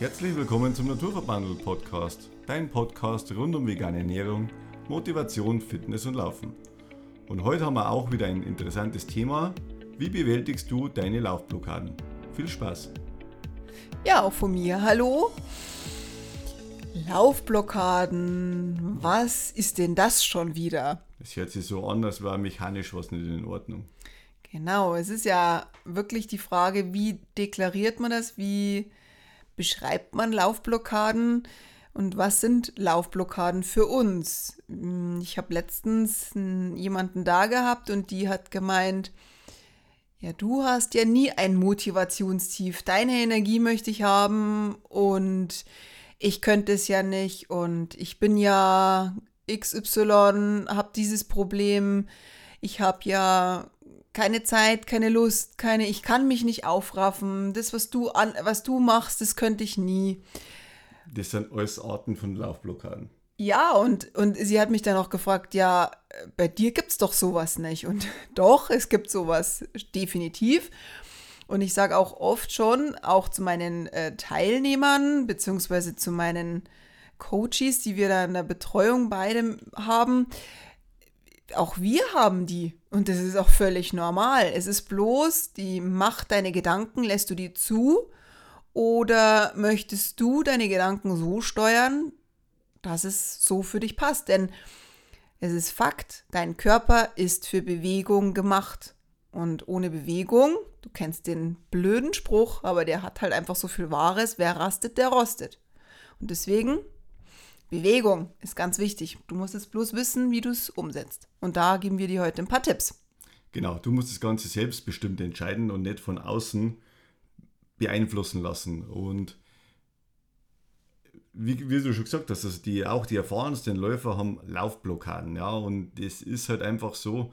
Herzlich willkommen zum Naturverbandel Podcast, dein Podcast rund um vegane Ernährung, Motivation, Fitness und Laufen. Und heute haben wir auch wieder ein interessantes Thema. Wie bewältigst du deine Laufblockaden? Viel Spaß! Ja, auch von mir. Hallo. Laufblockaden. Was ist denn das schon wieder? Es hört sich so an, als wäre mechanisch was nicht in Ordnung. Genau, es ist ja wirklich die Frage, wie deklariert man das? Wie beschreibt man Laufblockaden? Und was sind Laufblockaden für uns? Hm, ich habe letztens jemanden da gehabt und die hat gemeint, ja, du hast ja nie ein Motivationstief. Deine Energie möchte ich haben und ich könnte es ja nicht und ich bin ja XY, habe dieses Problem. Ich habe ja keine Zeit, keine Lust, keine, ich kann mich nicht aufraffen. Das, was du an, was du machst, das könnte ich nie. Das sind alles Arten von Laufblockaden. Ja, und, und sie hat mich dann auch gefragt, ja, bei dir gibt es doch sowas nicht. Und doch, es gibt sowas definitiv. Und ich sage auch oft schon, auch zu meinen äh, Teilnehmern, beziehungsweise zu meinen Coaches, die wir da in der Betreuung beide haben, auch wir haben die. Und das ist auch völlig normal. Es ist bloß die Macht deine Gedanken, lässt du die zu? Oder möchtest du deine Gedanken so steuern, dass es so für dich passt. Denn es ist Fakt, dein Körper ist für Bewegung gemacht. Und ohne Bewegung, du kennst den blöden Spruch, aber der hat halt einfach so viel Wahres, wer rastet, der rostet. Und deswegen, Bewegung ist ganz wichtig. Du musst es bloß wissen, wie du es umsetzt. Und da geben wir dir heute ein paar Tipps. Genau, du musst das Ganze selbstbestimmt entscheiden und nicht von außen beeinflussen lassen. Und wie, wie, du schon gesagt hast, also die, auch die erfahrensten Läufer haben Laufblockaden, ja, und das ist halt einfach so,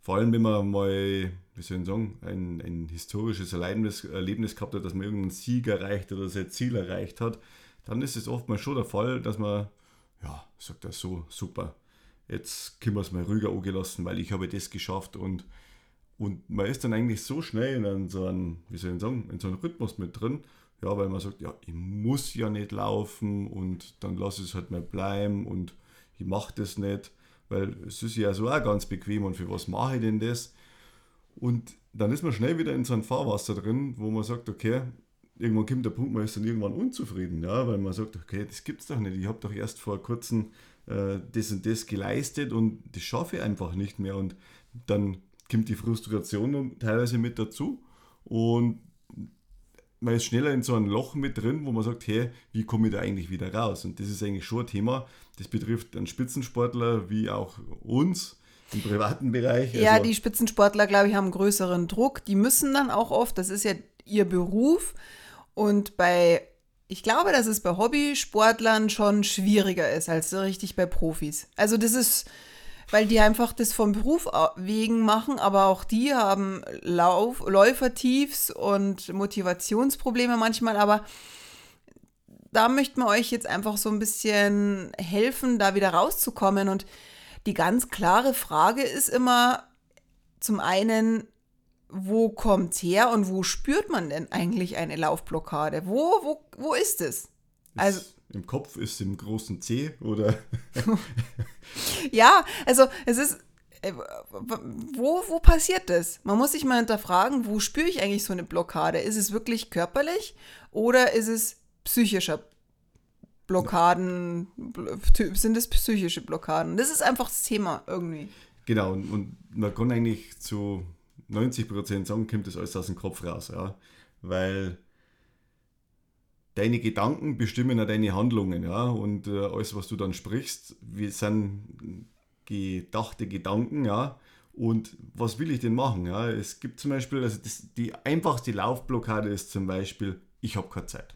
vor allem wenn man mal, wie soll ich sagen, ein, ein historisches Erlebnis, Erlebnis gehabt hat, dass man irgendeinen Sieg erreicht oder sein Ziel erreicht hat, dann ist es oftmals schon der Fall, dass man, ja, sagt er so, super, jetzt können wir es mal ruhiger angelassen, weil ich habe das geschafft und, und man ist dann eigentlich so schnell in so einem, wie soll ich sagen, in so einem Rhythmus mit drin, ja, weil man sagt, ja, ich muss ja nicht laufen und dann lasse ich es halt mal bleiben und ich mache das nicht, weil es ist ja so auch ganz bequem und für was mache ich denn das? Und dann ist man schnell wieder in so einem Fahrwasser drin, wo man sagt, okay, irgendwann kommt der Punkt, man ist dann irgendwann unzufrieden, ja, weil man sagt, okay, das gibt's doch nicht. Ich habe doch erst vor kurzem äh, das und das geleistet und das schaffe ich einfach nicht mehr. Und dann kommt die Frustration teilweise mit dazu. Und man ist schneller in so einem Loch mit drin, wo man sagt, hey, wie komme ich da eigentlich wieder raus? Und das ist eigentlich schon ein Thema, das betrifft einen Spitzensportler wie auch uns im privaten Bereich. Ja, also die Spitzensportler, glaube ich, haben größeren Druck. Die müssen dann auch oft, das ist ja ihr Beruf. Und bei, ich glaube, dass es bei Hobbysportlern schon schwieriger ist als richtig bei Profis. Also das ist weil die einfach das vom Beruf wegen machen, aber auch die haben Lauf Läufertiefs und Motivationsprobleme manchmal, aber da möchten wir euch jetzt einfach so ein bisschen helfen, da wieder rauszukommen. Und die ganz klare Frage ist immer zum einen, wo kommt her und wo spürt man denn eigentlich eine Laufblockade? Wo, wo, wo ist es? Also im Kopf ist im großen C oder? ja, also es ist, äh, wo, wo passiert das? Man muss sich mal hinterfragen, wo spüre ich eigentlich so eine Blockade? Ist es wirklich körperlich oder ist es psychischer Blockaden? Sind es psychische Blockaden? Das ist einfach das Thema irgendwie. Genau, und, und man kann eigentlich zu 90 Prozent sagen, kommt das alles aus dem Kopf raus, ja. Weil deine Gedanken bestimmen ja deine Handlungen, ja. Und äh, alles, was du dann sprichst, wir sind gedachte Gedanken, ja. Und was will ich denn machen? Ja? Es gibt zum Beispiel, also das, die einfachste Laufblockade ist zum Beispiel, ich habe keine Zeit.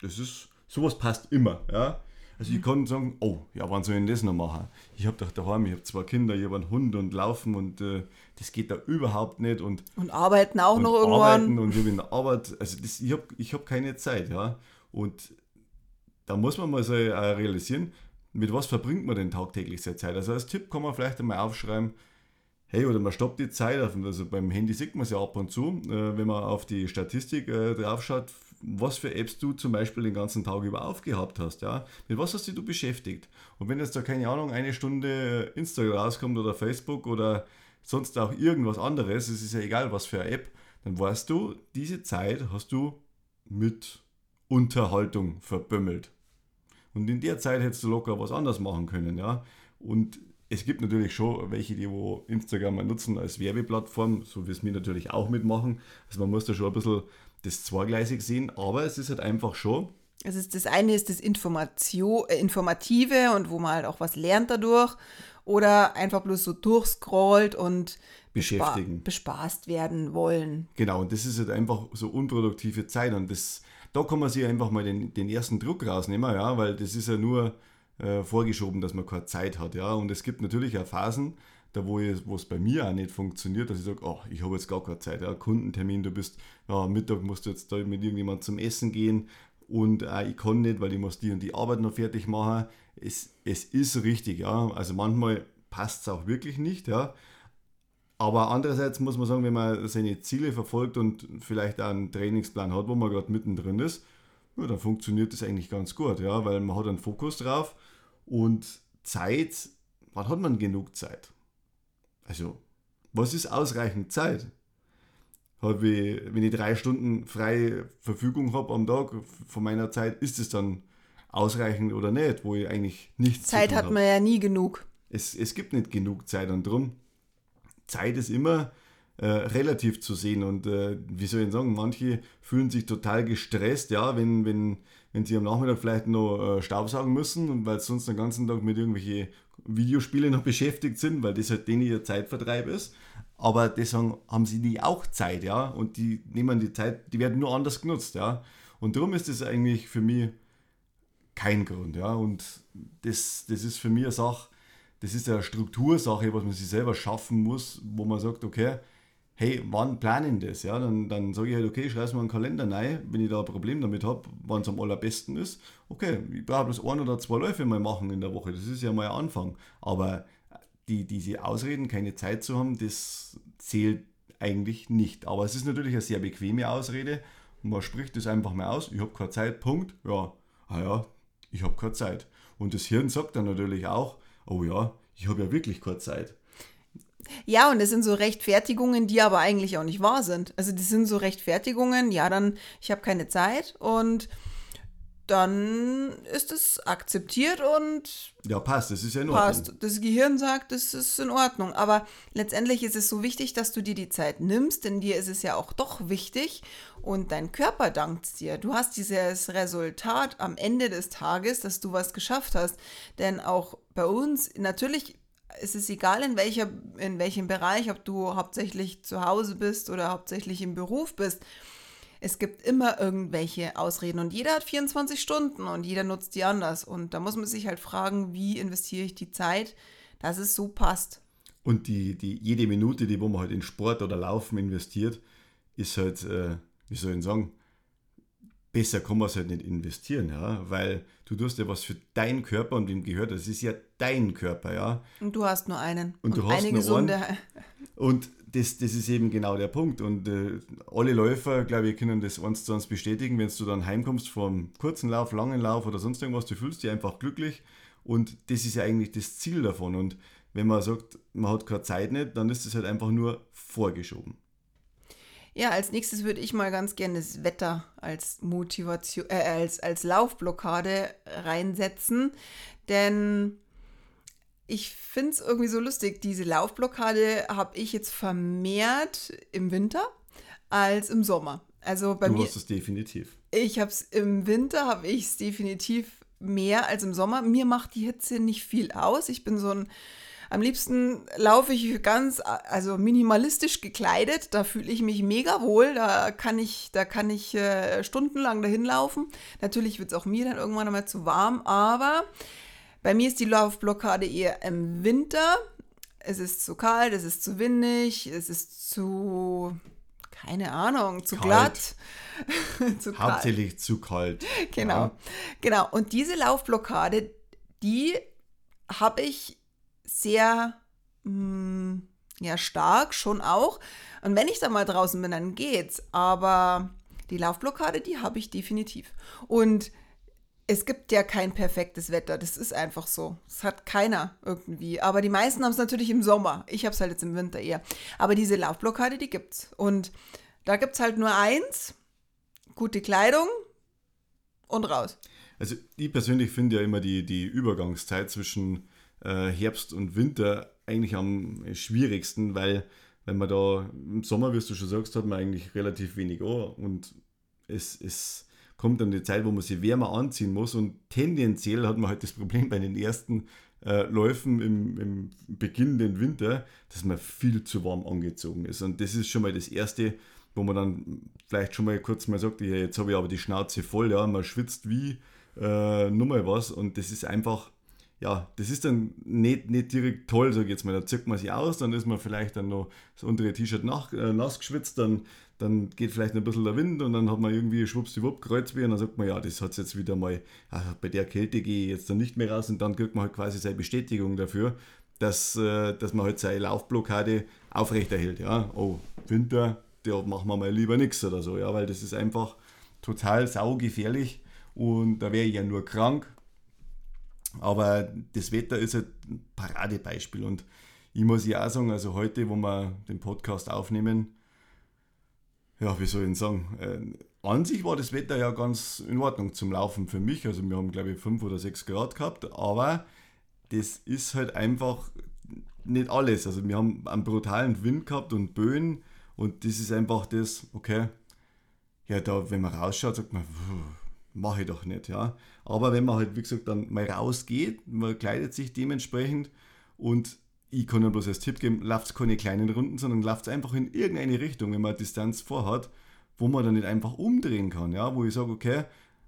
Das ist, sowas passt immer, ja. Also ich kann sagen, oh, ja, wann soll ich denn das noch machen? Ich habe doch daheim, ich habe zwei Kinder, ich habe einen Hund und laufen und äh, das geht da überhaupt nicht. Und, und arbeiten auch und noch irgendwann. Arbeiten und ich habe in der Arbeit, also das, ich habe ich hab keine Zeit, ja. Und da muss man mal so äh, realisieren, mit was verbringt man denn tagtäglich seine Zeit? Also als Tipp kann man vielleicht einmal aufschreiben, hey, oder man stoppt die Zeit, also beim Handy sieht man es ja ab und zu, äh, wenn man auf die Statistik äh, drauf schaut, was für Apps du zum Beispiel den ganzen Tag über aufgehabt hast. Ja? Mit was hast du beschäftigt? Und wenn jetzt da, keine Ahnung, eine Stunde Instagram rauskommt oder Facebook oder sonst auch irgendwas anderes, es ist ja egal, was für eine App, dann weißt du, diese Zeit hast du mit Unterhaltung verbümmelt. Und in der Zeit hättest du locker was anderes machen können, ja. Und es gibt natürlich schon welche, die wo Instagram mal nutzen als Werbeplattform, so wie es mir natürlich auch mitmachen. Also man muss da schon ein bisschen das zweigleisig sehen, aber es ist halt einfach schon. Es ist das eine ist das Informatio, äh, Informative und wo man halt auch was lernt dadurch. Oder einfach bloß so durchscrollt und beschäftigen. bespaßt werden wollen. Genau, und das ist halt einfach so unproduktive Zeit. Und das, da kann man sich einfach mal den, den ersten Druck rausnehmen, ja, weil das ist ja nur äh, vorgeschoben, dass man keine Zeit hat. Ja. Und es gibt natürlich auch Phasen, da wo, es bei mir auch nicht funktioniert, dass ich sage, oh, ich habe jetzt gar keine Zeit. Ja. Kundentermin, du bist, ja, Mittag musst du jetzt da mit irgendjemandem zum Essen gehen und äh, ich kann nicht, weil ich muss die und die Arbeit noch fertig machen. Es, es ist richtig, ja. Also manchmal passt es auch wirklich nicht, ja. Aber andererseits muss man sagen, wenn man seine Ziele verfolgt und vielleicht auch einen Trainingsplan hat, wo man gerade mittendrin ist, ja, dann funktioniert das eigentlich ganz gut, ja, weil man hat einen Fokus drauf und Zeit, wann hat man genug Zeit? Also, was ist ausreichend Zeit? Hab ich, wenn ich drei Stunden freie Verfügung habe am Tag von meiner Zeit, ist es dann ausreichend oder nicht, wo ich eigentlich nichts Zeit hat man ja nie genug. Es, es gibt nicht genug Zeit und drum Zeit ist immer äh, relativ zu sehen und äh, wie soll ich sagen, manche fühlen sich total gestresst, ja, wenn, wenn, wenn sie am Nachmittag vielleicht noch äh, Staubsaugen müssen und weil sie sonst den ganzen Tag mit irgendwelchen Videospielen noch beschäftigt sind, weil das halt denen ihr Zeitvertreib ist. Aber deswegen haben sie nie auch Zeit, ja, und die nehmen die Zeit, die werden nur anders genutzt, ja. Und darum ist das eigentlich für mich kein Grund, ja. Und das, das ist für mich eine Sache, das ist eine Struktursache, was man sich selber schaffen muss, wo man sagt, okay, hey, wann planen das? Ja, dann, dann sage ich halt, okay, schreibe mal einen Kalender rein, wenn ich da ein Problem damit habe, wann es am allerbesten ist. Okay, ich brauche bloß ein oder zwei Läufe mal machen in der Woche, das ist ja mal ein Anfang. Aber die, diese Ausreden, keine Zeit zu haben, das zählt eigentlich nicht. Aber es ist natürlich eine sehr bequeme Ausrede man spricht das einfach mal aus, ich habe keine Zeit, Punkt. Ja, ah ja, ich habe keine Zeit. Und das Hirn sagt dann natürlich auch, oh ja, ich habe ja wirklich keine Zeit. Ja, und es sind so Rechtfertigungen, die aber eigentlich auch nicht wahr sind. Also das sind so Rechtfertigungen, ja, dann, ich habe keine Zeit und dann ist es akzeptiert und. Ja, passt, das ist ja in Ordnung. Passt. Das Gehirn sagt, das ist in Ordnung. Aber letztendlich ist es so wichtig, dass du dir die Zeit nimmst, denn dir ist es ja auch doch wichtig und dein Körper dankt dir. Du hast dieses Resultat am Ende des Tages, dass du was geschafft hast. Denn auch bei uns, natürlich ist es egal, in, welcher, in welchem Bereich, ob du hauptsächlich zu Hause bist oder hauptsächlich im Beruf bist es gibt immer irgendwelche Ausreden und jeder hat 24 Stunden und jeder nutzt die anders. Und da muss man sich halt fragen, wie investiere ich die Zeit, dass es so passt. Und die, die, jede Minute, die wo man halt in Sport oder Laufen investiert, ist halt, äh, wie soll ich sagen, besser kann man es halt nicht investieren, ja, weil du tust ja was für deinen Körper und wem gehört das ist ja dein Körper, ja. Und du hast nur einen. Und, und du hast eine nur gesunde. Einen. Und das, das ist eben genau der Punkt. Und äh, alle Läufer, glaube ich, können das eins zu eins bestätigen, wenn du dann heimkommst vom kurzen Lauf, langen Lauf oder sonst irgendwas, du fühlst dich einfach glücklich. Und das ist ja eigentlich das Ziel davon. Und wenn man sagt, man hat keine Zeit nicht, dann ist das halt einfach nur vorgeschoben. Ja, als nächstes würde ich mal ganz gerne das Wetter als Motivation, äh, als, als Laufblockade reinsetzen. Denn ich finde es irgendwie so lustig. Diese Laufblockade habe ich jetzt vermehrt im Winter als im Sommer. Also bei du mir. hast es definitiv. Ich habe es im Winter, habe ich es definitiv mehr als im Sommer. Mir macht die Hitze nicht viel aus. Ich bin so ein. Am liebsten laufe ich ganz, also minimalistisch gekleidet. Da fühle ich mich mega wohl. Da kann ich, da kann ich äh, stundenlang dahin laufen. Natürlich wird es auch mir dann irgendwann einmal zu warm, aber bei mir ist die Laufblockade eher im Winter. Es ist zu kalt, es ist zu windig, es ist zu, keine Ahnung, zu kalt. glatt. zu Hauptsächlich kalt. zu kalt. Genau, ja. genau. Und diese Laufblockade, die habe ich sehr, mh, hm, ja, stark schon auch. Und wenn ich da mal draußen bin, dann geht's. Aber die Laufblockade, die habe ich definitiv. Und es gibt ja kein perfektes Wetter, das ist einfach so. Das hat keiner irgendwie. Aber die meisten haben es natürlich im Sommer. Ich habe es halt jetzt im Winter eher. Aber diese Laufblockade, die gibt's. Und da gibt es halt nur eins: gute Kleidung und raus. Also, ich persönlich finde ja immer die, die Übergangszeit zwischen äh, Herbst und Winter eigentlich am schwierigsten, weil wenn man da im Sommer, wie du schon sagst, hat man eigentlich relativ wenig an und es, es kommt dann die Zeit, wo man sich wärmer anziehen muss und tendenziell hat man halt das Problem bei den ersten äh, Läufen im, im beginnenden Winter, dass man viel zu warm angezogen ist und das ist schon mal das Erste, wo man dann vielleicht schon mal kurz mal sagt, ja, jetzt habe ich aber die Schnauze voll, ja, man schwitzt wie äh, nur mal was und das ist einfach ja, das ist dann nicht, nicht direkt toll, sag ich jetzt mal. Da zirkt man sich aus, dann ist man vielleicht dann noch das untere T-Shirt äh, nass geschwitzt, dann, dann geht vielleicht ein bisschen der Wind und dann hat man irgendwie schwuppsdiwupp Kreuzweh und dann sagt man, ja, das hat jetzt wieder mal, ach, bei der Kälte gehe ich jetzt dann nicht mehr raus und dann kriegt man halt quasi seine Bestätigung dafür, dass, äh, dass man halt seine Laufblockade aufrechterhält. Ja, oh, Winter, da machen wir mal lieber nichts oder so, ja, weil das ist einfach total saugefährlich und da wäre ich ja nur krank aber das Wetter ist halt ein Paradebeispiel. Und ich muss ja auch sagen, also heute, wo wir den Podcast aufnehmen, ja, wie soll ich sagen, äh, an sich war das Wetter ja ganz in Ordnung zum Laufen für mich. Also wir haben, glaube ich, 5 oder 6 Grad gehabt, aber das ist halt einfach nicht alles. Also wir haben einen brutalen Wind gehabt und Böen und das ist einfach das, okay, ja, da, wenn man rausschaut, sagt man, mache ich doch nicht, ja. Aber wenn man halt, wie gesagt, dann mal rausgeht, man kleidet sich dementsprechend und ich kann nur bloß als Tipp geben, lauft keine kleinen Runden, sondern lauft einfach in irgendeine Richtung, wenn man Distanz vorhat, wo man dann nicht einfach umdrehen kann, ja, wo ich sage, okay,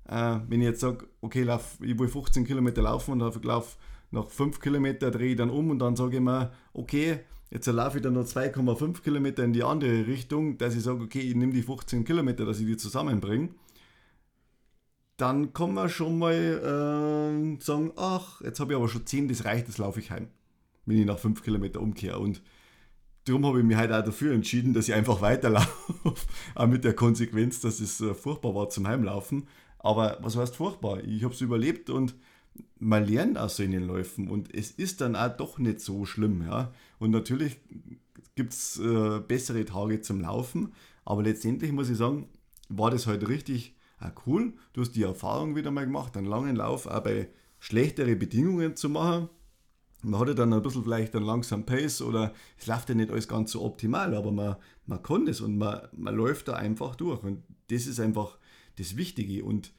äh, wenn ich jetzt sage, okay, lauf, ich will 15 Kilometer laufen und laufe nach 5 Kilometer drehe ich dann um und dann sage ich mir, okay, jetzt laufe ich dann noch 2,5 Kilometer in die andere Richtung, dass ich sage, okay, ich nehme die 15 Kilometer, dass ich die zusammenbringe dann kann man schon mal äh, sagen, ach, jetzt habe ich aber schon 10, das reicht, das laufe ich heim, wenn ich nach 5 Kilometer umkehre. Und darum habe ich mich heute auch dafür entschieden, dass ich einfach weiterlaufe, auch mit der Konsequenz, dass es äh, furchtbar war zum Heimlaufen. Aber was heißt furchtbar? Ich habe es überlebt und man lernt aus so in den Läufen und es ist dann auch doch nicht so schlimm. Ja? Und natürlich gibt es äh, bessere Tage zum Laufen, aber letztendlich muss ich sagen, war das heute halt richtig ah cool, du hast die Erfahrung wieder mal gemacht, einen langen Lauf auch bei schlechteren Bedingungen zu machen. Man hat ja dann ein bisschen vielleicht einen langsamen Pace oder es läuft ja nicht alles ganz so optimal, aber man, man kann das und man, man läuft da einfach durch. Und das ist einfach das Wichtige. Und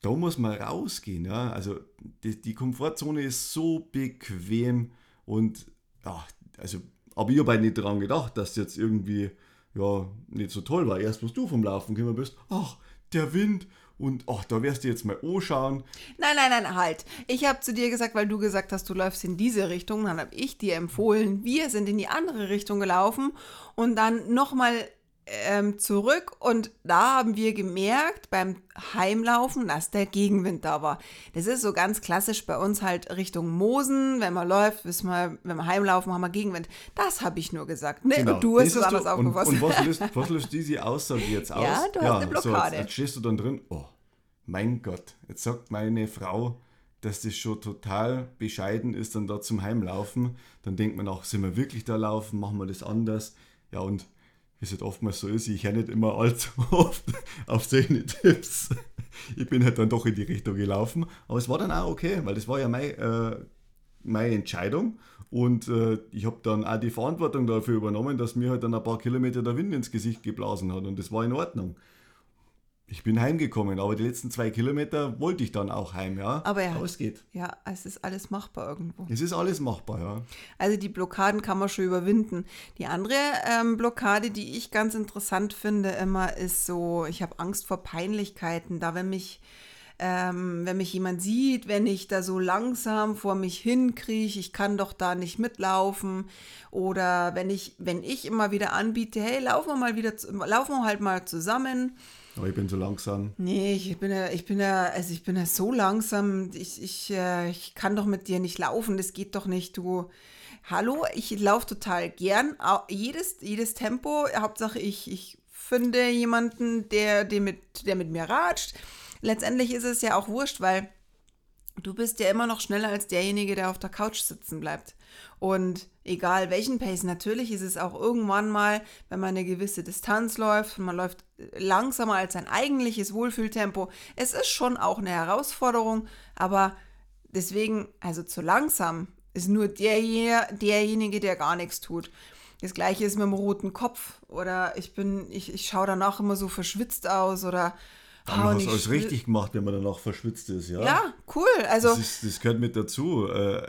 da muss man rausgehen. Ja? Also die, die Komfortzone ist so bequem und ja, also, aber ich habe nicht daran gedacht, dass das jetzt irgendwie ja, nicht so toll war. Erst, was du vom Laufen gekommen bist, ach, der Wind und ach, da wirst du jetzt mal anschauen. Nein, nein, nein, halt. Ich habe zu dir gesagt, weil du gesagt hast, du läufst in diese Richtung, dann habe ich dir empfohlen, wir sind in die andere Richtung gelaufen und dann nochmal ähm, zurück und da haben wir gemerkt beim Heimlaufen, dass der Gegenwind da war. Das ist so ganz klassisch bei uns halt Richtung Mosen. Wenn man läuft, wissen wir, wenn wir heimlaufen, haben wir Gegenwind. Das habe ich nur gesagt. Ne? Genau. Und du hast es anders aufgefasst. Und, und was, löst, was löst diese Aussage jetzt aus? Ja, du ja, hast eine Blockade. So, jetzt, jetzt stehst du dann drin, oh, mein Gott, jetzt sagt meine Frau, dass das schon total bescheiden ist, dann da zum Heimlaufen. Dann denkt man auch, sind wir wirklich da laufen, machen wir das anders? Ja, und wie es halt oftmals so ist, ich höre nicht immer allzu oft auf solche Tipps. Ich bin halt dann doch in die Richtung gelaufen, aber es war dann auch okay, weil das war ja mein, äh, meine Entscheidung und äh, ich habe dann auch die Verantwortung dafür übernommen, dass mir halt dann ein paar Kilometer der Wind ins Gesicht geblasen hat und das war in Ordnung. Ich bin heimgekommen, aber die letzten zwei Kilometer wollte ich dann auch heim, ja. Aber ja, aber es geht. Ja, es ist alles machbar irgendwo. Es ist alles machbar, ja. Also die Blockaden kann man schon überwinden. Die andere ähm, Blockade, die ich ganz interessant finde, immer ist so, ich habe Angst vor Peinlichkeiten. Da, wenn mich, ähm, wenn mich jemand sieht, wenn ich da so langsam vor mich hinkriege, ich kann doch da nicht mitlaufen. Oder wenn ich, wenn ich immer wieder anbiete, hey, laufen wir mal wieder, laufen wir halt mal zusammen aber ich bin so langsam. Nee, ich bin ja, ich bin ja, also ich bin ja so langsam. Ich, ich, äh, ich kann doch mit dir nicht laufen, das geht doch nicht, du. Hallo, ich laufe total gern. Jedes, jedes Tempo, Hauptsache ich, ich finde, jemanden, der, der, mit, der mit mir ratscht. Letztendlich ist es ja auch wurscht, weil du bist ja immer noch schneller als derjenige, der auf der Couch sitzen bleibt. Und egal welchen Pace, natürlich ist es auch irgendwann mal, wenn man eine gewisse Distanz läuft und man läuft langsamer als sein eigentliches Wohlfühltempo. Es ist schon auch eine Herausforderung, aber deswegen, also zu langsam ist nur der, derjenige, der gar nichts tut. Das gleiche ist mit dem roten Kopf oder ich bin, ich, ich schaue danach immer so verschwitzt aus oder aber oh, du hast alles richtig gemacht, wenn man danach verschwitzt ist, ja? Ja, cool. Also, das, ist, das gehört mit dazu. Äh,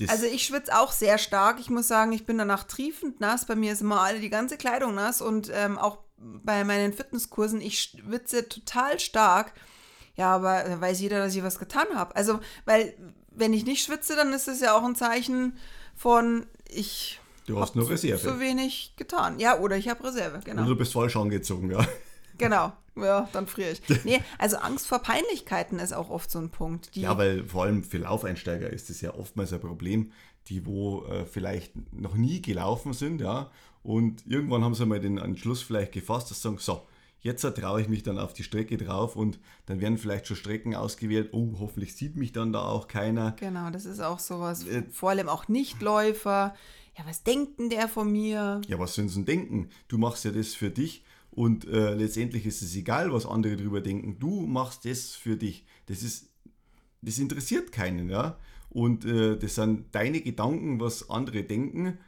also, also ich schwitze auch sehr stark. Ich muss sagen, ich bin danach triefend nass. Bei mir ist immer alle die ganze Kleidung nass und ähm, auch bei meinen Fitnesskursen, ich schwitze total stark. Ja, aber da weiß jeder, dass ich was getan habe. Also, weil wenn ich nicht schwitze, dann ist es ja auch ein Zeichen von, ich Du hast nur Reserve. So wenig getan. Ja, oder ich habe Reserve, genau. Oder du bist falsch angezogen, ja. Genau, ja, dann friere ich. Nee, also Angst vor Peinlichkeiten ist auch oft so ein Punkt. ja, weil vor allem für Laufeinsteiger ist das ja oftmals ein Problem, die wo äh, vielleicht noch nie gelaufen sind, ja, und irgendwann haben sie mal den Entschluss vielleicht gefasst, dass sie sagen, so, Jetzt traue ich mich dann auf die Strecke drauf und dann werden vielleicht schon Strecken ausgewählt. Oh, hoffentlich sieht mich dann da auch keiner. Genau, das ist auch sowas. Äh, Vor allem auch Nichtläufer. Ja, was denkt denn der von mir? Ja, was sollen sie denn denken? Du machst ja das für dich und äh, letztendlich ist es egal, was andere darüber denken. Du machst das für dich. Das ist, das interessiert keinen, ja. Und äh, das sind deine Gedanken, was andere denken.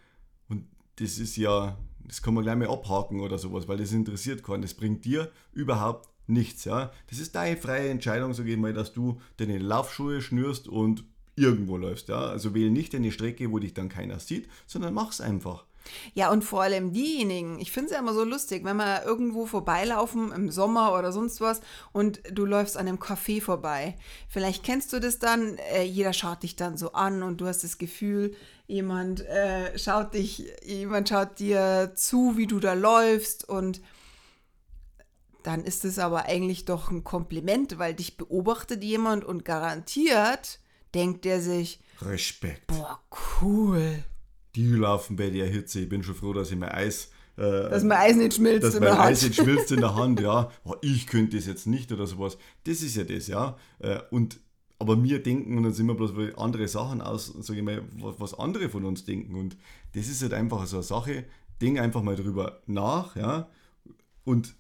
Und das ist ja das kann man gleich mal abhaken oder sowas, weil das interessiert keinen. Das bringt dir überhaupt nichts. Ja? Das ist deine freie Entscheidung, sage ich mal, dass du deine Laufschuhe schnürst und irgendwo läufst. Ja? Also wähle nicht eine Strecke, wo dich dann keiner sieht, sondern mach's einfach. Ja, und vor allem diejenigen, ich finde es ja immer so lustig, wenn wir irgendwo vorbeilaufen im Sommer oder sonst was und du läufst an einem Café vorbei. Vielleicht kennst du das dann, äh, jeder schaut dich dann so an und du hast das Gefühl, jemand äh, schaut dich, jemand schaut dir zu, wie du da läufst und dann ist es aber eigentlich doch ein Kompliment, weil dich beobachtet jemand und garantiert denkt er sich, Respekt. Boah, cool die laufen bei der Hitze. Ich bin schon froh, dass ich mein Eis. Äh, dass mein Eis nicht schmilzt dass in der Hand. Eis nicht schmilzt in der Hand, ja. Oh, ich könnte das jetzt nicht oder sowas. Das ist ja das, ja. Äh, und aber wir denken und dann sind wir bloß andere Sachen aus, sage ich mal, was andere von uns denken. Und das ist halt einfach so eine Sache. Denk einfach mal drüber nach, ja. Und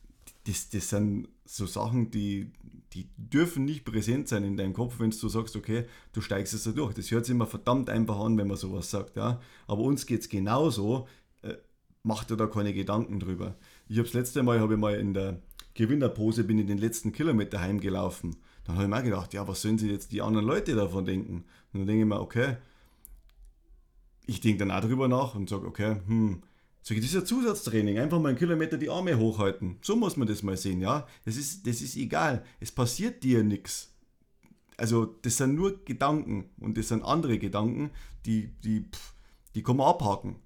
das, das sind so Sachen, die, die dürfen nicht präsent sein in deinem Kopf, wenn du sagst, okay, du steigst es da durch. Das hört sich immer verdammt einfach an, wenn man sowas sagt. Ja? Aber uns geht es genauso. Äh, mach dir da keine Gedanken drüber. Ich habe das letzte Mal, habe ich mal in der Gewinnerpose, bin ich den letzten Kilometer heimgelaufen. Dann habe ich mir gedacht, ja, was sollen sich jetzt die anderen Leute davon denken? Und dann denke ich mir, okay, ich denke dann auch drüber nach und sage, okay, hm, Ich, das ist ein Zusatztraining. Einfach mal einen Kilometer die Arme hochhalten. So muss man das mal sehen, ja. Das ist, das ist egal. Es passiert dir nichts. Also, das sind nur Gedanken und das sind andere Gedanken, die, die, pff, die kann man abhaken.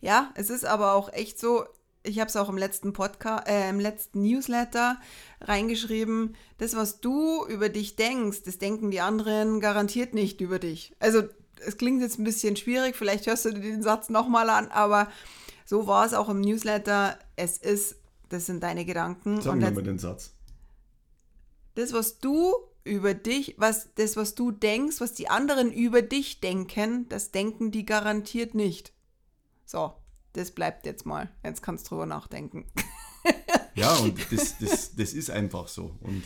Ja, es ist aber auch echt so, ich habe es auch im letzten Podcast, äh, im letzten Newsletter reingeschrieben, das, was du über dich denkst, das denken die anderen garantiert nicht über dich. Also, es klingt jetzt ein bisschen schwierig, vielleicht hörst du dir den Satz nochmal an, aber so war es auch im Newsletter. Es ist, das sind deine Gedanken. Sag mir mal den Satz. Das, was du über dich, was, das, was du denkst, was die anderen über dich denken, das denken die garantiert nicht. So, das bleibt jetzt mal. Jetzt kannst du drüber nachdenken. ja, und das, das, das ist einfach so. Und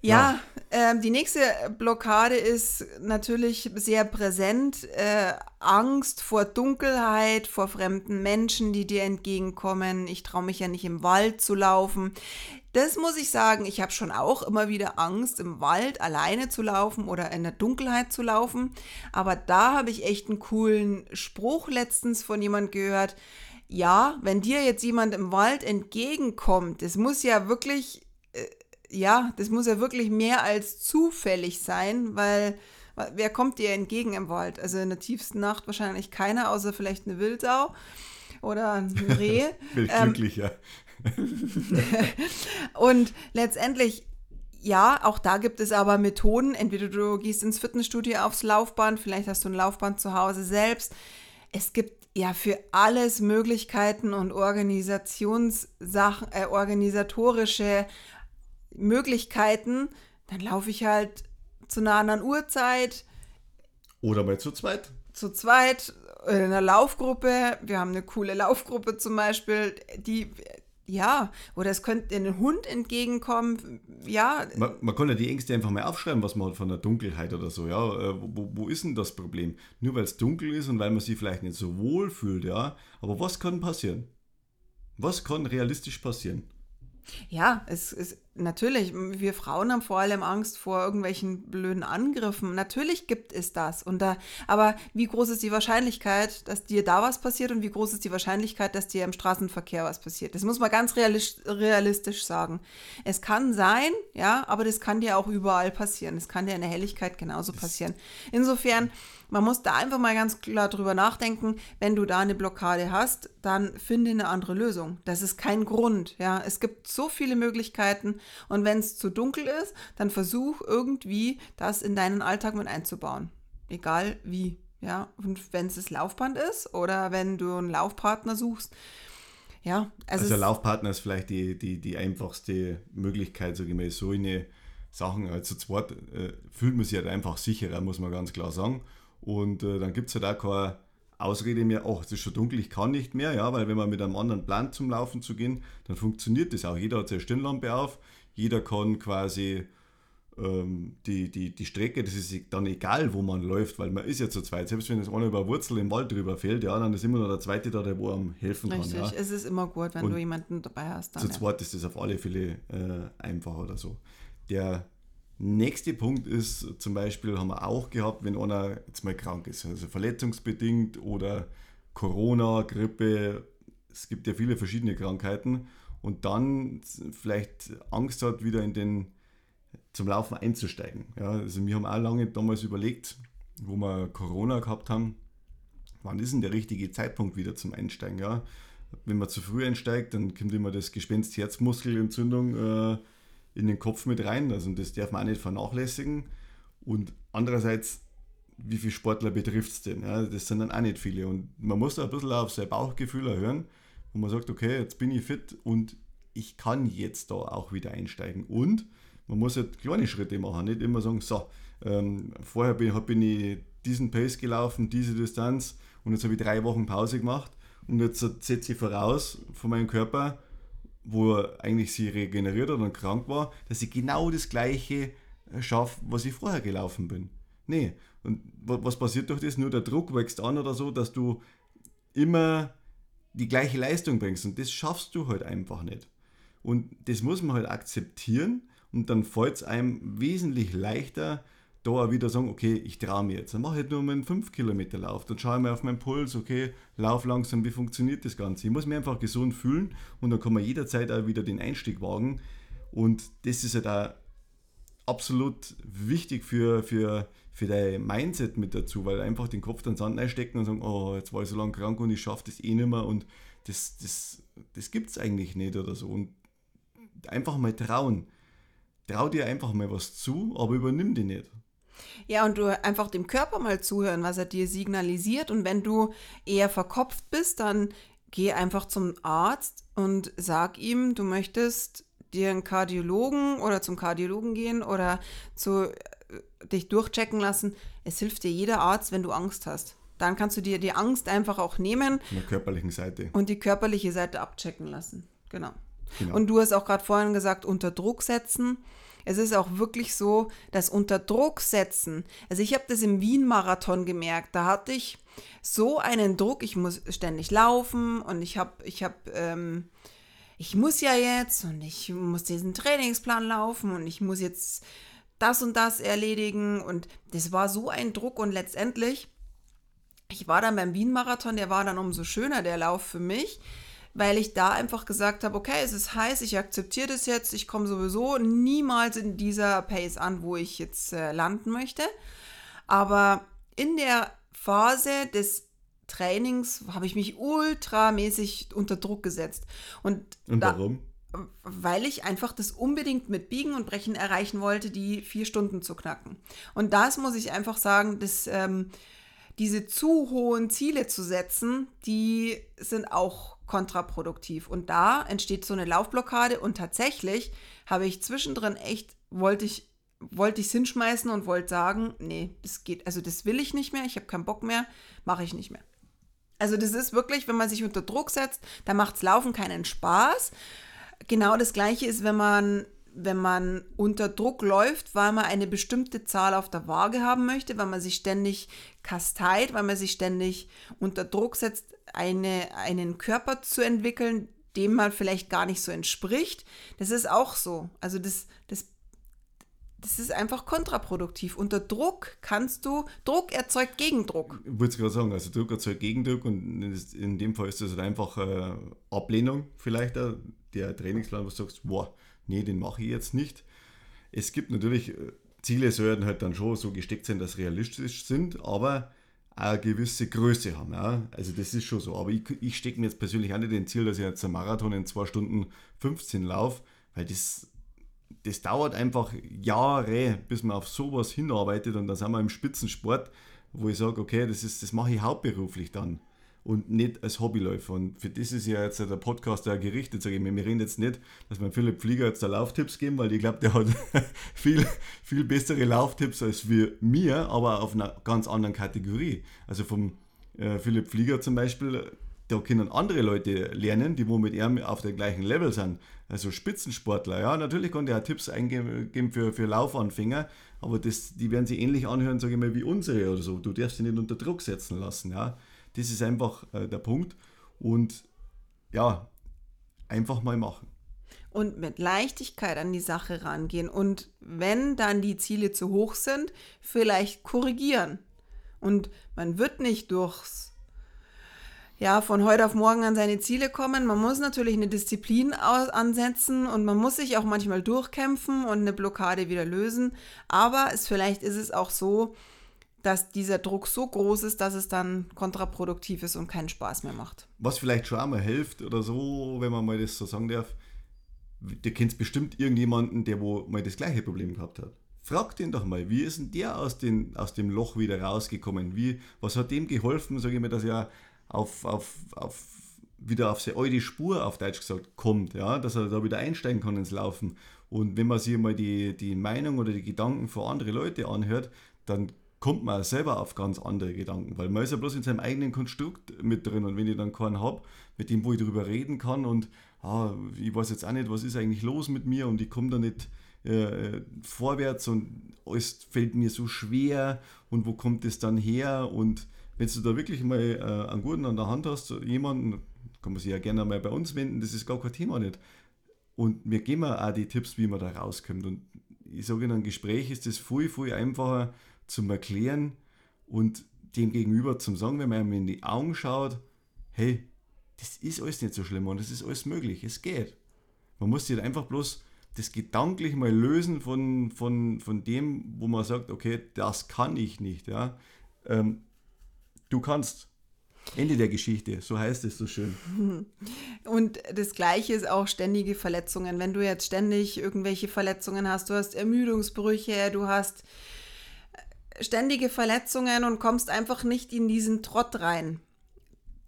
ja, ja. Ähm, die nächste Blockade ist natürlich sehr präsent. Äh, Angst vor Dunkelheit, vor fremden Menschen, die dir entgegenkommen. Ich traue mich ja nicht im Wald zu laufen. Das muss ich sagen, ich habe schon auch immer wieder Angst, im Wald alleine zu laufen oder in der Dunkelheit zu laufen. Aber da habe ich echt einen coolen Spruch letztens von jemand gehört. Ja, wenn dir jetzt jemand im Wald entgegenkommt, das muss ja wirklich ja, das muss ja wirklich mehr als zufällig sein, weil wer kommt dir entgegen im Wald? Also in der tiefsten Nacht wahrscheinlich keiner, außer vielleicht eine Wildsau oder ein Reh. Bin ähm, und letztendlich, ja, auch da gibt es aber Methoden. Entweder du gehst ins Fitnessstudio aufs Laufband, vielleicht hast du ein Laufband zu Hause selbst. Es gibt ja für alles Möglichkeiten und Organisationssachen, äh, organisatorische Möglichkeiten, dann laufe ich halt zu einer anderen Uhrzeit. Oder mal zu zweit. Zu zweit in einer Laufgruppe. Wir haben eine coole Laufgruppe zum Beispiel, die ja, oder es könnte ein Hund entgegenkommen. Ja. Man, man kann ja die Ängste einfach mal aufschreiben, was man hat von der Dunkelheit oder so. Ja, äh, wo, wo ist denn das Problem? Nur weil es dunkel ist und weil man sich vielleicht nicht so wohl fühlt, ja. Aber was kann passieren? Was kann realistisch passieren? Ja, es ist natürlich, wir Frauen haben vor allem Angst vor irgendwelchen blöden Angriffen. Natürlich gibt es das. Und da, aber wie groß ist die Wahrscheinlichkeit, dass dir da was passiert und wie groß ist die Wahrscheinlichkeit, dass dir im Straßenverkehr was passiert? Das muss man ganz realistisch sagen. Es kann sein, ja, aber das kann dir auch überall passieren. Es kann dir in der Helligkeit genauso passieren. Insofern man muss da einfach mal ganz klar drüber nachdenken, wenn du da eine Blockade hast, dann finde eine andere Lösung. Das ist kein Grund, ja. Es gibt so viele Möglichkeiten und wenn es zu dunkel ist, dann versuch irgendwie das in deinen Alltag mit einzubauen. Egal wie, ja. Und wenn es das Laufband ist oder wenn du einen Laufpartner suchst, ja. Also, also Laufpartner ist vielleicht die, die, die einfachste Möglichkeit, ich mal, so eine Sachen, also zu zweit äh, fühlt man sich halt einfach sicherer, muss man ganz klar sagen. Und äh, dann gibt es halt auch keine Ausrede mehr, ach, es ist schon dunkel, ich kann nicht mehr, ja, weil wenn man mit einem anderen Plan zum Laufen zu gehen, dann funktioniert das auch. Jeder hat seine Stirnlampe auf, jeder kann quasi ähm, die, die, die Strecke, das ist dann egal, wo man läuft, weil man ist ja zu zweit. Selbst wenn das einer über Wurzel im Wald drüber fällt, ja, dann ist immer noch der Zweite da, der wo einem helfen Richtig. kann. Ja. Es ist immer gut, wenn Und du jemanden dabei hast. Dann, zu zweit ist das auf alle Fälle äh, einfacher oder so. Der Nächster Punkt ist zum Beispiel, haben wir auch gehabt, wenn einer jetzt mal krank ist, also verletzungsbedingt oder Corona, Grippe, es gibt ja viele verschiedene Krankheiten und dann vielleicht Angst hat, wieder in den zum Laufen einzusteigen. Ja, also wir haben auch lange damals überlegt, wo wir Corona gehabt haben, wann ist denn der richtige Zeitpunkt wieder zum Einsteigen? Ja? Wenn man zu früh einsteigt, dann kommt immer das Gespenst Herzmuskelentzündung. Äh, in den Kopf mit rein. Also das darf man auch nicht vernachlässigen. Und andererseits, wie viele Sportler betrifft es denn? Ja, das sind dann auch nicht viele. Und man muss da ein bisschen auf sein Bauchgefühl hören, wo man sagt, okay, jetzt bin ich fit und ich kann jetzt da auch wieder einsteigen. Und man muss halt kleine Schritte machen, nicht immer sagen, so, ähm, vorher bin, bin ich diesen Pace gelaufen, diese Distanz und jetzt habe ich drei Wochen Pause gemacht und jetzt setze ich voraus von meinem Körper, wo er eigentlich sie regeneriert hat und krank war, dass ich genau das gleiche äh, schaffe, was ich vorher gelaufen bin. Nee. Und was passiert durch das? Nur der Druck wächst an oder so, dass du immer die gleiche Leistung bringst. Und das schaffst du halt einfach nicht. Und das muss man halt akzeptieren und dann fällt es einem wesentlich leichter, da wieder sagen, okay, ich traue mir jetzt. Dann mache ich halt nur meinen 5 Kilometer Lauf. Dann schaue ich mir auf meinen Puls, okay, lauf langsam, wie funktioniert das Ganze. Ich muss mich einfach gesund fühlen und dann kann man jederzeit auch wieder den Einstieg wagen. Und das ist halt auch absolut wichtig für, für, für dein Mindset mit dazu, weil einfach den Kopf dann Sand einstecken und sagen, oh, jetzt war ich so lange krank und ich schaffe das eh nicht mehr und das, das, das gibt es eigentlich nicht oder so. Und einfach mal trauen. Trau dir einfach mal was zu, aber übernimm die nicht. Ja, und du einfach dem Körper mal zuhören, was er dir signalisiert. Und wenn du eher verkopft bist, dann geh einfach zum Arzt und sag ihm, du möchtest dir einen Kardiologen oder zum Kardiologen gehen oder zu, dich durchchecken lassen. Es hilft dir jeder Arzt, wenn du Angst hast. Dann kannst du dir die Angst einfach auch nehmen. Von der körperlichen Seite. Und die körperliche Seite abchecken lassen. Genau. genau. Und du hast auch gerade vorhin gesagt, unter Druck setzen es ist auch wirklich so, dass unter Druck setzen, also ich habe das im Wien-Marathon gemerkt, da hatte ich so einen Druck, ich muss ständig laufen und ich habe, ich habe, ähm, ich muss ja jetzt und ich muss diesen Trainingsplan laufen und ich muss jetzt das und das erledigen und das war so ein Druck und letztendlich, ich war dann beim Wien-Marathon, der war dann umso schöner, der Lauf für mich, weil ich da einfach gesagt habe, okay, es ist heiß, ich akzeptiere das jetzt, ich komme sowieso niemals in dieser Pace an, wo ich jetzt äh, landen möchte. Aber in der Phase des Trainings habe ich mich ultramäßig unter Druck gesetzt. Und, und warum? Weil ich einfach das unbedingt mit Biegen und Brechen erreichen wollte, die vier Stunden zu knacken. Und das muss ich einfach sagen, das, ähm, diese zu hohen Ziele zu setzen, die sind auch kontraproduktiv. Und da entsteht so eine Laufblockade und tatsächlich habe ich zwischendrin echt, wollte ich wollte ich es hinschmeißen und wollte sagen, nee, das geht, also das will ich nicht mehr, ich habe keinen Bock mehr, mache ich nicht mehr. Also das ist wirklich, wenn man sich unter Druck setzt, dann macht's Laufen keinen Spaß. Genau das gleiche ist, wenn man wenn man unter Druck läuft, weil man eine bestimmte Zahl auf der Waage haben möchte, weil man sich ständig kasteit, weil man sich ständig unter Druck setzt, eine, einen Körper zu entwickeln, dem man vielleicht gar nicht so entspricht. Das ist auch so. Also das, das das ist einfach kontraproduktiv. Unter Druck kannst du, Druck erzeugt Gegendruck. Ich wollte es gerade sagen, also Druck erzeugt Gegendruck und in dem Fall ist das halt einfach äh, Ablehnung vielleicht, äh, der Trainingsplan, wo du sagst, boah, nee, den mache ich jetzt nicht. Es gibt natürlich, äh, Ziele sollten halt dann schon so gesteckt sein, dass realistisch sind, aber eine gewisse Größe haben. Ja? Also das ist schon so. Aber ich, ich stecke mir jetzt persönlich auch nicht den Ziel, dass ich jetzt einen Marathon in 2 Stunden 15 laufe, weil das das dauert einfach Jahre, bis man auf sowas hinarbeitet und dann sind wir im Spitzensport, wo ich sage, okay, das, das mache ich hauptberuflich dann und nicht als Hobbyläufer. Und für das ist ja jetzt der Podcast ja gerichtet, sage ich mir. Wir reden jetzt nicht, dass wir Philipp Flieger jetzt da Lauftipps geben, weil ich glaube, der hat viel, viel bessere Lauftipps als wir mir, aber auf einer ganz anderen Kategorie. Also vom äh, Philipp Flieger zum Beispiel, da können andere Leute lernen, die wo mit ihm auf dem gleichen Level sind. Also Spitzensportler, ja, natürlich kann der auch Tipps eingeben für, für Laufanfänger, aber das, die werden sich ähnlich anhören, sage ich mal, wie unsere oder so. Du darfst sie nicht unter Druck setzen lassen, ja. Das ist einfach äh, der Punkt. Und ja, einfach mal machen. Und mit Leichtigkeit an die Sache rangehen. Und wenn dann die Ziele zu hoch sind, vielleicht korrigieren. Und man wird nicht durchs ja, von heute auf morgen an seine Ziele kommen. Man muss natürlich eine Disziplin ansetzen und man muss sich auch manchmal durchkämpfen und eine Blockade wieder lösen. Aber es, vielleicht ist es auch so, dass dieser Druck so groß ist, dass es dann kontraproduktiv ist und keinen Spaß mehr macht. Was vielleicht schon einmal hilft oder so, wenn man mal das so sagen darf, du kennst bestimmt irgendjemanden, der wo mal das gleiche Problem gehabt hat. Frag den doch mal, wie ist denn der aus, den, aus dem Loch wieder rausgekommen? Wie, was hat dem geholfen, sage ich mal, dass er auf, auf, auf wieder auf seine alte Spur, auf Deutsch gesagt, kommt, ja, dass er da wieder einsteigen kann ins Laufen. Und wenn man sich mal die, die Meinung oder die Gedanken von anderen Leuten anhört, dann kommt man selber auf ganz andere Gedanken, weil man ist ja bloß in seinem eigenen Konstrukt mit drin und wenn ich dann keinen habe, mit dem wo ich darüber reden kann und ah, ich weiß jetzt auch nicht, was ist eigentlich los mit mir und ich komme da nicht äh, vorwärts und alles fällt mir so schwer und wo kommt es dann her und wenn du da wirklich mal äh, einen guten an der Hand hast, jemanden, kann man sich ja gerne mal bei uns wenden, das ist gar kein Thema nicht. Und wir geben auch die Tipps, wie man da rauskommt. Und ich sage in einem Gespräch ist das viel, viel einfacher zum Erklären und dem Gegenüber zum sagen, wenn man ihm in die Augen schaut, hey, das ist alles nicht so schlimm und es ist alles möglich, es geht. Man muss sich halt einfach bloß das gedanklich mal lösen von, von, von dem, wo man sagt, okay, das kann ich nicht. Ja? Ähm, Du kannst. Ende der Geschichte, so heißt es so schön. Und das Gleiche ist auch ständige Verletzungen. Wenn du jetzt ständig irgendwelche Verletzungen hast, du hast Ermüdungsbrüche, du hast ständige Verletzungen und kommst einfach nicht in diesen Trott rein,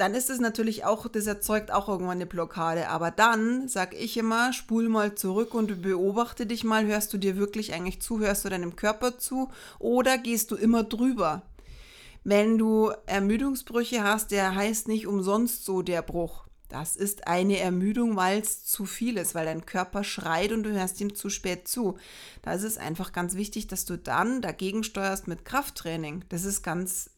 dann ist es natürlich auch, das erzeugt auch irgendwann eine Blockade. Aber dann, sag ich immer, spul mal zurück und beobachte dich mal, hörst du dir wirklich eigentlich zu, hörst du deinem Körper zu oder gehst du immer drüber? Wenn du Ermüdungsbrüche hast, der heißt nicht umsonst so der Bruch. Das ist eine Ermüdung, weil es zu viel ist, weil dein Körper schreit und du hörst ihm zu spät zu. Da ist es einfach ganz wichtig, dass du dann dagegen steuerst mit Krafttraining. Das ist ganz,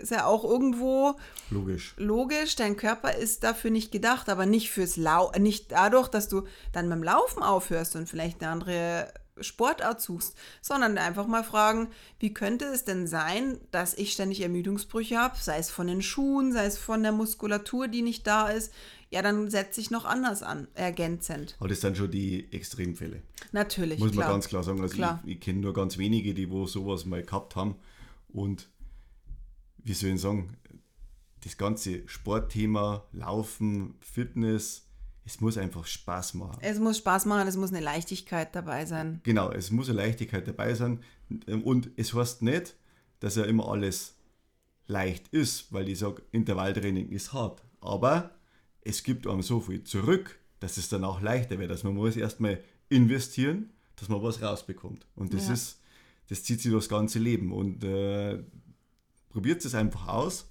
ist ja auch irgendwo logisch. Logisch, dein Körper ist dafür nicht gedacht, aber nicht fürs Lau, nicht dadurch, dass du dann beim Laufen aufhörst und vielleicht eine andere Sportart suchst, sondern einfach mal fragen, wie könnte es denn sein, dass ich ständig Ermüdungsbrüche habe, sei es von den Schuhen, sei es von der Muskulatur, die nicht da ist. Ja, dann setze ich noch anders an, ergänzend. Aber das sind schon die Extremfälle. Natürlich. Muss man ganz klar sagen. Also klar. ich, ich kenne nur ganz wenige, die wo sowas mal gehabt haben. Und wie soll ich sagen, das ganze Sportthema, Laufen, Fitness, es muss einfach Spaß machen. Es muss Spaß machen, es muss eine Leichtigkeit dabei sein. Genau, es muss eine Leichtigkeit dabei sein. Und es heißt nicht, dass er immer alles leicht ist, weil ich sage, Intervalltraining ist hart. Aber es gibt einem so viel zurück, dass es dann auch leichter wird. Also man muss erstmal investieren, dass man was rausbekommt. Und das Ja. ist, das zieht sich das ganze Leben. Und äh, probiert es einfach aus,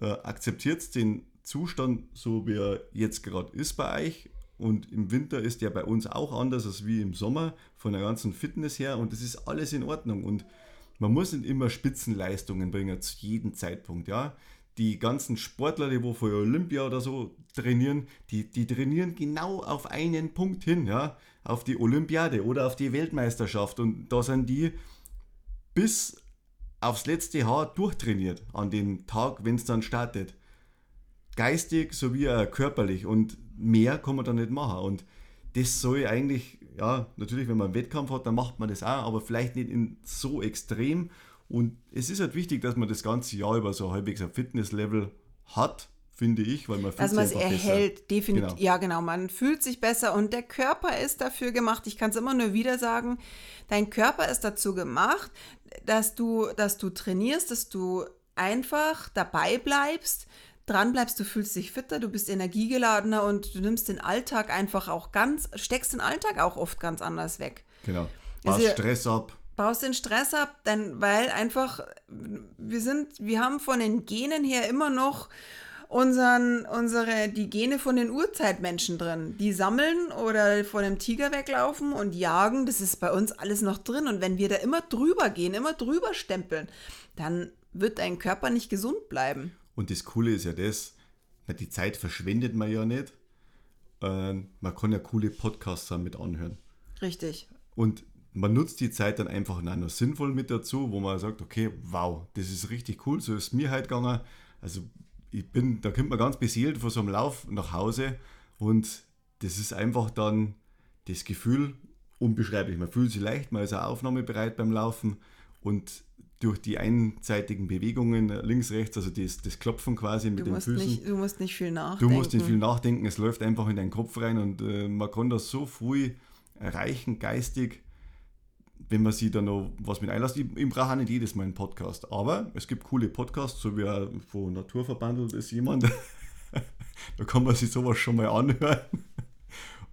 äh, akzeptiert den Zustand, so wie er jetzt gerade ist bei euch. Und im Winter ist der bei uns auch anders als wie im Sommer, von der ganzen Fitness her. Und das ist alles in Ordnung. Und man muss nicht immer Spitzenleistungen bringen zu jedem Zeitpunkt. Ja? Die ganzen Sportler, die wo für Olympia oder so trainieren, die, die trainieren genau auf einen Punkt hin, ja? auf die Olympiade oder auf die Weltmeisterschaft. Und da sind die bis aufs letzte Haar durchtrainiert an dem Tag, wenn es dann startet. Geistig sowie auch körperlich und mehr kann man da nicht machen. Und das soll eigentlich, ja, natürlich, wenn man einen Wettkampf hat, dann macht man das auch, aber vielleicht nicht in so extrem. Und es ist halt wichtig, dass man das ganze Jahr über so halbwegs ein Fitnesslevel hat, finde ich, weil man fühlt Dass man es sich einfach besser. erhält, definitiv. Genau. Ja, genau. Man fühlt sich besser und der Körper ist dafür gemacht. Ich kann es immer nur wieder sagen. Dein Körper ist dazu gemacht, dass du, dass du trainierst, dass du einfach dabei bleibst, dran bleibst. Du fühlst dich fitter, du bist energiegeladener und du nimmst den Alltag einfach auch ganz, steckst den Alltag auch oft ganz anders weg. Genau. Also Baust ihr- Stress ab. baust den Stress ab, denn weil einfach wir sind, wir haben von den Genen her immer noch unseren, unsere, die Gene von den Urzeitmenschen drin. Die sammeln oder vor dem Tiger weglaufen und jagen, das ist bei uns alles noch drin. Und wenn wir da immer drüber gehen, immer drüber stempeln, dann wird dein Körper nicht gesund bleiben. Und das Coole ist ja das, die Zeit verschwendet man ja nicht. Ähm, man kann ja coole Podcasts damit anhören. Richtig. Und man nutzt die Zeit dann einfach auch noch sinnvoll mit dazu, wo man sagt, okay, wow, das ist richtig cool, so ist mir halt gegangen. Also ich bin, da kommt man ganz beseelt von so einem Lauf nach Hause und das ist einfach dann das Gefühl unbeschreiblich. Man fühlt sich leicht, man ist auch aufnahmebereit beim Laufen und durch die einseitigen Bewegungen links, rechts, also das, das Klopfen quasi mit Du den Füßen. nicht, du musst nicht viel Du nachdenken. musst nicht viel nachdenken, es läuft einfach in deinen Kopf rein und äh, man kann da so viel erreichen, geistig, wenn man sich da noch was mit einlässt. Ich, ich brauche auch nicht jedes Mal einen Podcast, aber es gibt coole Podcasts, so wie auch von Naturverbandelt ist jemand. da kann man sich sowas schon mal anhören.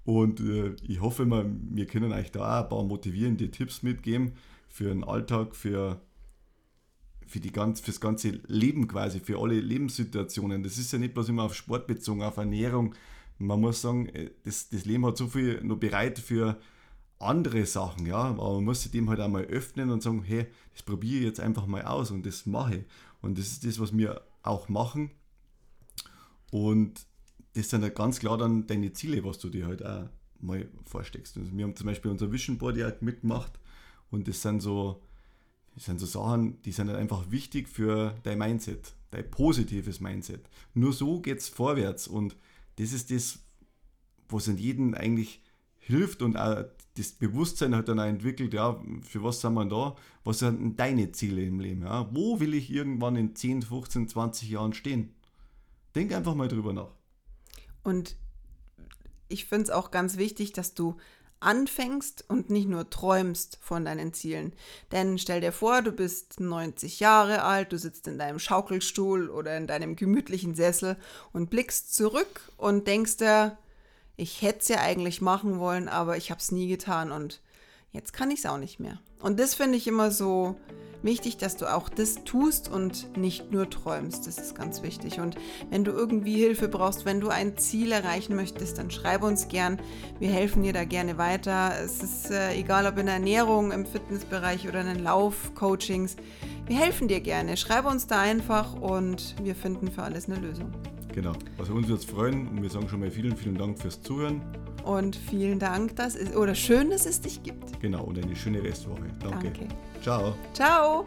Und äh, ich hoffe, wir, wir können euch da auch ein paar motivierende Tipps mitgeben für den Alltag, für für die ganz, fürs ganze Leben quasi, für alle Lebenssituationen. Das ist ja nicht bloß immer auf Sport bezogen, auf Ernährung. Man muss sagen, äh, das, das Leben hat so viel noch bereit für andere Sachen, ja. Aber man muss sich dem halt einmal öffnen und sagen, hey, das probiere ich jetzt einfach mal aus und das mache ich. Und das ist das, was wir auch machen. Und das sind halt ganz klar dann deine Ziele, was du dir halt auch mal vorsteckst. Also wir haben zum Beispiel unser Vision Board ja mitgemacht und das sind so, das sind so Sachen, die sind halt einfach wichtig für dein Mindset, dein positives Mindset. Nur so geht es vorwärts und das ist das, was in jedem eigentlich hilft und auch das Bewusstsein hat dann auch entwickelt, ja, für was sind wir da, was sind deine Ziele im Leben, ja, wo will ich irgendwann in 10, 15, 20 Jahren stehen? Denk einfach mal drüber nach. Und ich finde es auch ganz wichtig, dass du anfängst und nicht nur träumst von deinen Zielen. Denn stell dir vor, du bist 90 Jahre alt, du sitzt in deinem Schaukelstuhl oder in deinem gemütlichen Sessel und blickst zurück und denkst dir, ich hätte es ja eigentlich machen wollen, aber ich habe es nie getan und jetzt kann ich es auch nicht mehr. Und das finde ich immer so wichtig, dass du auch das tust und nicht nur träumst. Das ist ganz wichtig. Und wenn du irgendwie Hilfe brauchst, wenn du ein Ziel erreichen möchtest, dann schreib uns gern. Wir helfen dir da gerne weiter. Es ist äh, egal, ob in der Ernährung, im Fitnessbereich oder in den Laufcoachings. Wir helfen dir gerne. Schreib uns da einfach und wir finden für alles eine Lösung. Genau. Also uns es freuen und wir sagen schon mal vielen, vielen Dank fürs Zuhören. Und vielen Dank, dass es oder schön, dass es dich gibt. Genau, und eine schöne Restwoche. Danke. Danke. Ciao. Ciao.